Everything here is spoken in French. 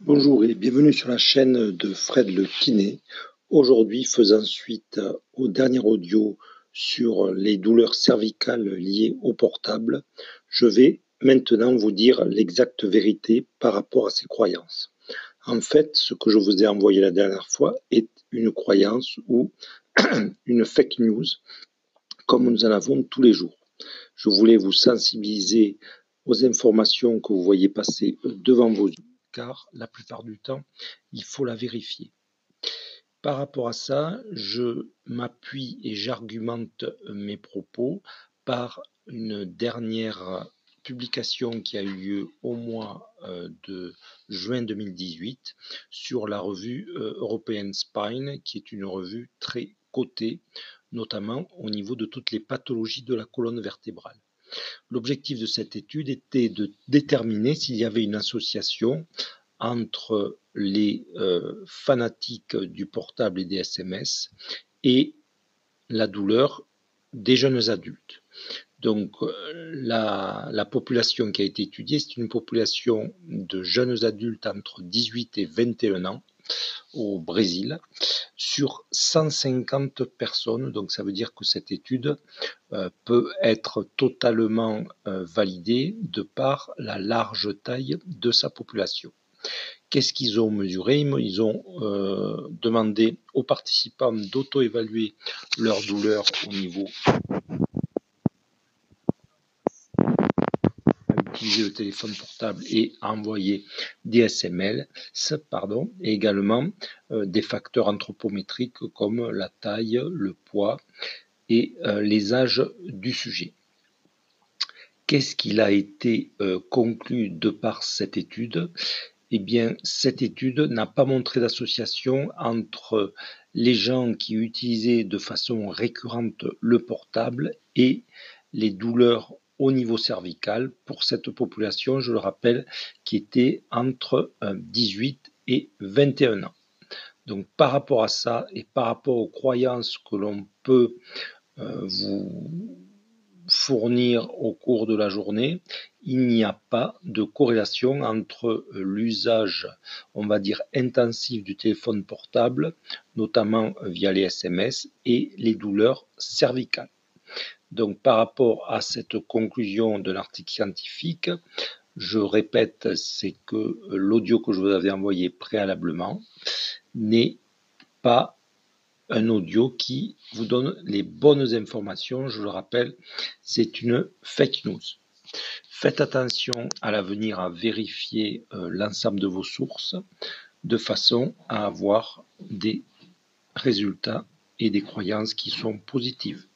Bonjour et bienvenue sur la chaîne de Fred le Kiné. Aujourd'hui, faisant suite au dernier audio sur les douleurs cervicales liées au portable, je vais maintenant vous dire l'exacte vérité par rapport à ces croyances. En fait, ce que je vous ai envoyé la dernière fois est une croyance ou une fake news, comme nous en avons tous les jours. Je voulais vous sensibiliser aux informations que vous voyez passer devant vos yeux car la plupart du temps, il faut la vérifier. Par rapport à ça, je m'appuie et j'argumente mes propos par une dernière publication qui a eu lieu au mois euh, de juin 2018 sur la revue euh, European Spine, qui est une revue très cotée, notamment au niveau de toutes les pathologies de la colonne vertébrale. L'objectif de cette étude était de déterminer s'il y avait une association entre les euh, fanatiques du portable et des SMS et la douleur des jeunes adultes. Donc euh, la, la, population qui a été étudiée, c'est une population de jeunes adultes entre 18 et 21 ans au Brésil sur 150 personnes. Donc ça veut dire que cette étude euh, peut être totalement euh, validée de par la large taille de sa population. Qu'est-ce qu'ils ont mesuré? Ils ont euh, demandé aux participants d'auto-évaluer leur douleur au niveau utiliser le téléphone portable et envoyer des SML, pardon, et également euh, des facteurs anthropométriques comme la taille, le poids et euh, les âges du sujet. Qu'est-ce qu'il a été euh, conclu de par cette étude? Eh bien, cette étude n'a pas montré d'association entre les gens qui utilisaient de façon récurrente le portable et les douleurs au niveau cervical pour cette population, je le rappelle, qui était entre 18 euh, et 21 ans. Donc par rapport à ça et par rapport aux croyances que l'on peut euh, vous fournir au cours de la journée, il n'y a pas de corrélation entre euh, l'usage, on va dire, intensif du téléphone portable, notamment via les SMS, et les douleurs cervicales. Donc par rapport à cette conclusion de l'article scientifique, je répète, c'est que l'audio que je vous avais envoyé préalablement n'est pas un audio qui vous donne les bonnes informations. Je le rappelle, c'est une fake news. Faites attention à l'avenir à vérifier euh, l'ensemble de vos sources de façon à avoir des résultats et des croyances qui sont positives.